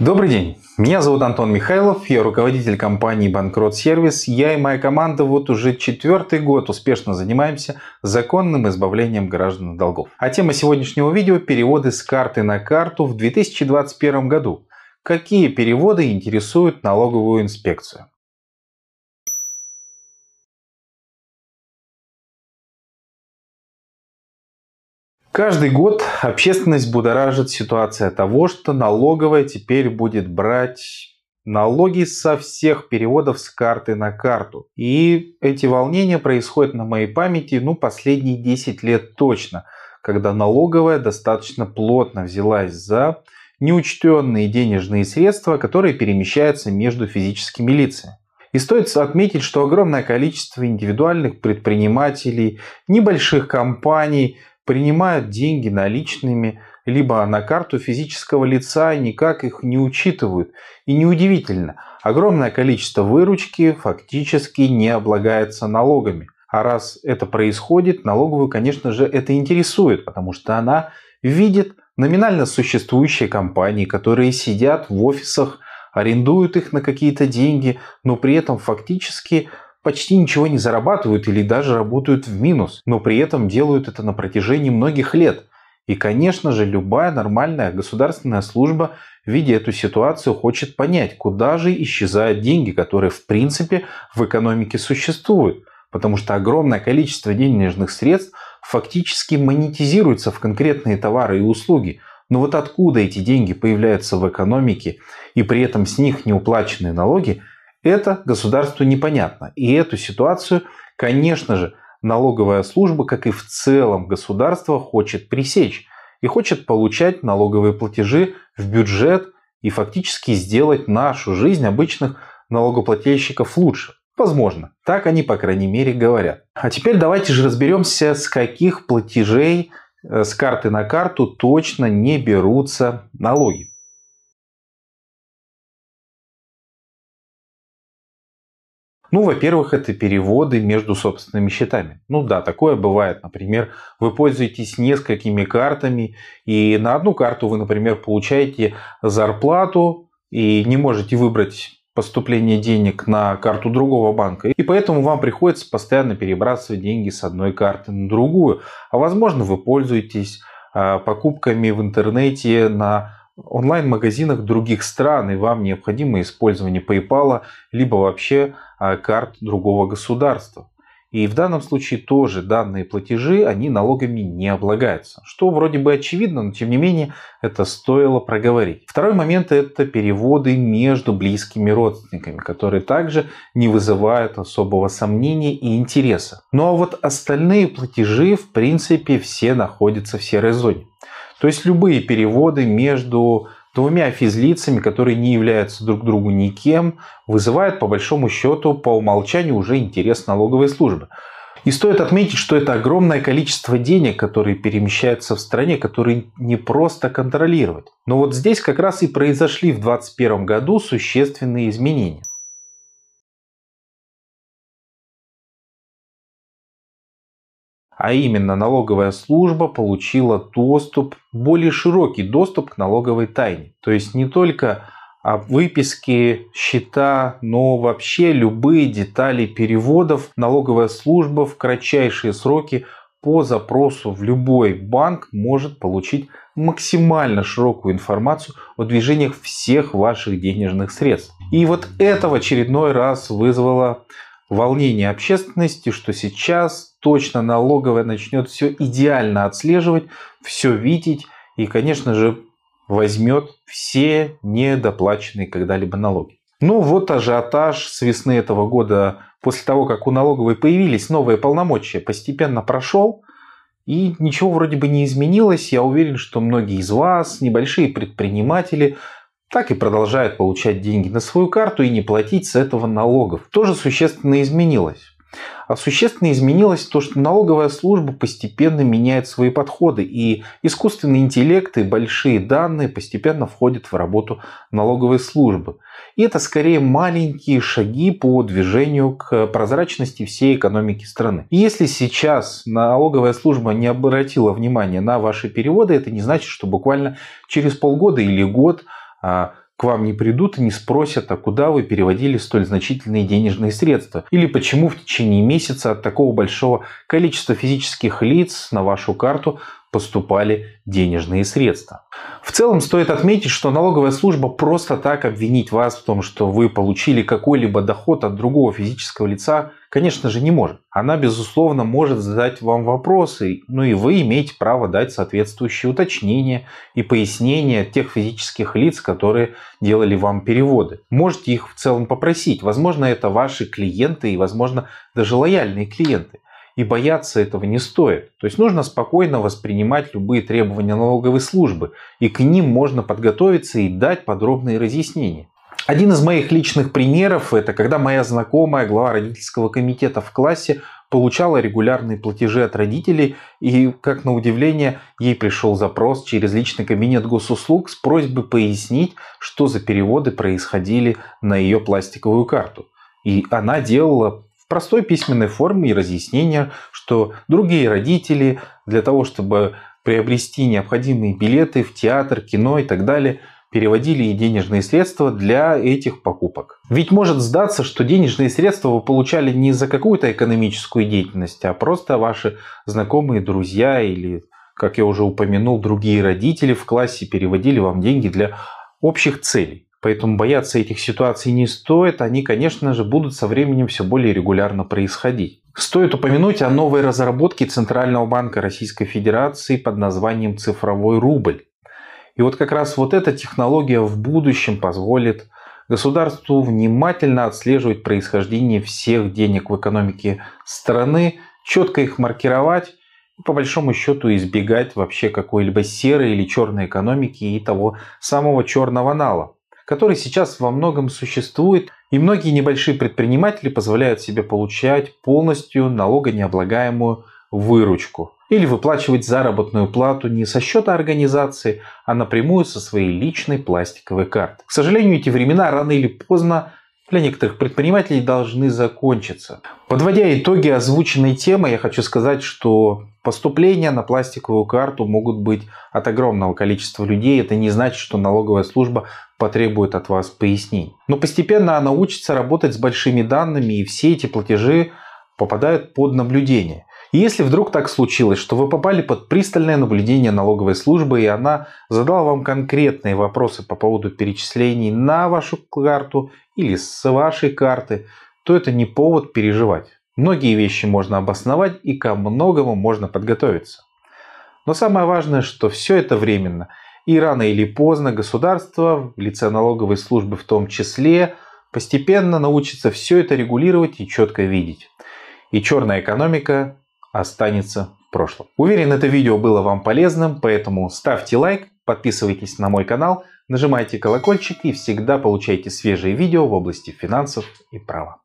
Добрый день, меня зовут Антон Михайлов, я руководитель компании Банкрот Сервис. Я и моя команда вот уже четвертый год успешно занимаемся законным избавлением граждан от долгов. А тема сегодняшнего видео – переводы с карты на карту в 2021 году. Какие переводы интересуют налоговую инспекцию? Каждый год общественность будоражит ситуация того, что налоговая теперь будет брать налоги со всех переводов с карты на карту. И эти волнения происходят на моей памяти ну, последние 10 лет точно, когда налоговая достаточно плотно взялась за неучтенные денежные средства, которые перемещаются между физическими лицами. И стоит отметить, что огромное количество индивидуальных предпринимателей, небольших компаний – принимают деньги наличными, либо на карту физического лица и никак их не учитывают. И неудивительно, огромное количество выручки фактически не облагается налогами. А раз это происходит, налоговую, конечно же, это интересует, потому что она видит номинально существующие компании, которые сидят в офисах, арендуют их на какие-то деньги, но при этом фактически почти ничего не зарабатывают или даже работают в минус, но при этом делают это на протяжении многих лет. И, конечно же, любая нормальная государственная служба, видя эту ситуацию, хочет понять, куда же исчезают деньги, которые в принципе в экономике существуют. Потому что огромное количество денежных средств фактически монетизируется в конкретные товары и услуги. Но вот откуда эти деньги появляются в экономике и при этом с них не уплаченные налоги – это государству непонятно. И эту ситуацию, конечно же, налоговая служба, как и в целом государство, хочет пресечь. И хочет получать налоговые платежи в бюджет и фактически сделать нашу жизнь обычных налогоплательщиков лучше. Возможно. Так они, по крайней мере, говорят. А теперь давайте же разберемся, с каких платежей э, с карты на карту точно не берутся налоги. Ну, во-первых, это переводы между собственными счетами. Ну да, такое бывает. Например, вы пользуетесь несколькими картами, и на одну карту вы, например, получаете зарплату и не можете выбрать поступление денег на карту другого банка. И поэтому вам приходится постоянно перебрасывать деньги с одной карты на другую. А возможно, вы пользуетесь а, покупками в интернете на онлайн-магазинах других стран, и вам необходимо использование PayPal, либо вообще а, карт другого государства. И в данном случае тоже данные платежи, они налогами не облагаются. Что вроде бы очевидно, но тем не менее это стоило проговорить. Второй момент это переводы между близкими родственниками, которые также не вызывают особого сомнения и интереса. Ну а вот остальные платежи в принципе все находятся в серой зоне. То есть любые переводы между двумя физлицами, которые не являются друг другу никем, вызывают по большому счету по умолчанию уже интерес налоговой службы. И стоит отметить, что это огромное количество денег, которые перемещаются в стране, которые не просто контролировать. Но вот здесь как раз и произошли в 2021 году существенные изменения. А именно налоговая служба получила доступ, более широкий доступ к налоговой тайне. То есть не только выписки, счета, но вообще любые детали переводов налоговая служба в кратчайшие сроки по запросу в любой банк может получить максимально широкую информацию о движениях всех ваших денежных средств. И вот это в очередной раз вызвало волнение общественности, что сейчас точно налоговая начнет все идеально отслеживать, все видеть и, конечно же, возьмет все недоплаченные когда-либо налоги. Ну вот ажиотаж с весны этого года, после того, как у налоговой появились новые полномочия, постепенно прошел. И ничего вроде бы не изменилось. Я уверен, что многие из вас, небольшие предприниматели, так и продолжают получать деньги на свою карту и не платить с этого налогов. Тоже существенно изменилось. А существенно изменилось то, что налоговая служба постепенно меняет свои подходы, и искусственный интеллект и большие данные постепенно входят в работу налоговой службы. И это скорее маленькие шаги по движению к прозрачности всей экономики страны. И если сейчас налоговая служба не обратила внимания на ваши переводы, это не значит, что буквально через полгода или год к вам не придут и не спросят, а куда вы переводили столь значительные денежные средства, или почему в течение месяца от такого большого количества физических лиц на вашу карту поступали денежные средства. В целом стоит отметить, что налоговая служба просто так обвинить вас в том, что вы получили какой-либо доход от другого физического лица, конечно же, не может. Она, безусловно, может задать вам вопросы, ну и вы имеете право дать соответствующие уточнения и пояснения тех физических лиц, которые делали вам переводы. Можете их в целом попросить. Возможно, это ваши клиенты и, возможно, даже лояльные клиенты и бояться этого не стоит. То есть нужно спокойно воспринимать любые требования налоговой службы, и к ним можно подготовиться и дать подробные разъяснения. Один из моих личных примеров – это когда моя знакомая, глава родительского комитета в классе, получала регулярные платежи от родителей, и, как на удивление, ей пришел запрос через личный кабинет госуслуг с просьбой пояснить, что за переводы происходили на ее пластиковую карту. И она делала в простой письменной форме и разъяснения, что другие родители для того, чтобы приобрести необходимые билеты в театр, кино и так далее, переводили и денежные средства для этих покупок. Ведь может сдаться, что денежные средства вы получали не за какую-то экономическую деятельность, а просто ваши знакомые, друзья или, как я уже упомянул, другие родители в классе переводили вам деньги для общих целей. Поэтому бояться этих ситуаций не стоит. Они, конечно же, будут со временем все более регулярно происходить. Стоит упомянуть о новой разработке Центрального банка Российской Федерации под названием «Цифровой рубль». И вот как раз вот эта технология в будущем позволит государству внимательно отслеживать происхождение всех денег в экономике страны, четко их маркировать и по большому счету избегать вообще какой-либо серой или черной экономики и того самого черного нала который сейчас во многом существует, и многие небольшие предприниматели позволяют себе получать полностью налогонеоблагаемую выручку или выплачивать заработную плату не со счета организации, а напрямую со своей личной пластиковой карты. К сожалению, эти времена рано или поздно для некоторых предпринимателей должны закончиться. Подводя итоги озвученной темы, я хочу сказать, что поступления на пластиковую карту могут быть от огромного количества людей. Это не значит, что налоговая служба потребует от вас пояснений. Но постепенно она учится работать с большими данными, и все эти платежи попадают под наблюдение. И если вдруг так случилось, что вы попали под пристальное наблюдение налоговой службы, и она задала вам конкретные вопросы по поводу перечислений на вашу карту или с вашей карты, то это не повод переживать. Многие вещи можно обосновать и ко многому можно подготовиться. Но самое важное, что все это временно. И рано или поздно государство, в лице налоговой службы в том числе, постепенно научится все это регулировать и четко видеть. И черная экономика останется в прошлом. Уверен, это видео было вам полезным, поэтому ставьте лайк, подписывайтесь на мой канал, нажимайте колокольчик и всегда получайте свежие видео в области финансов и права.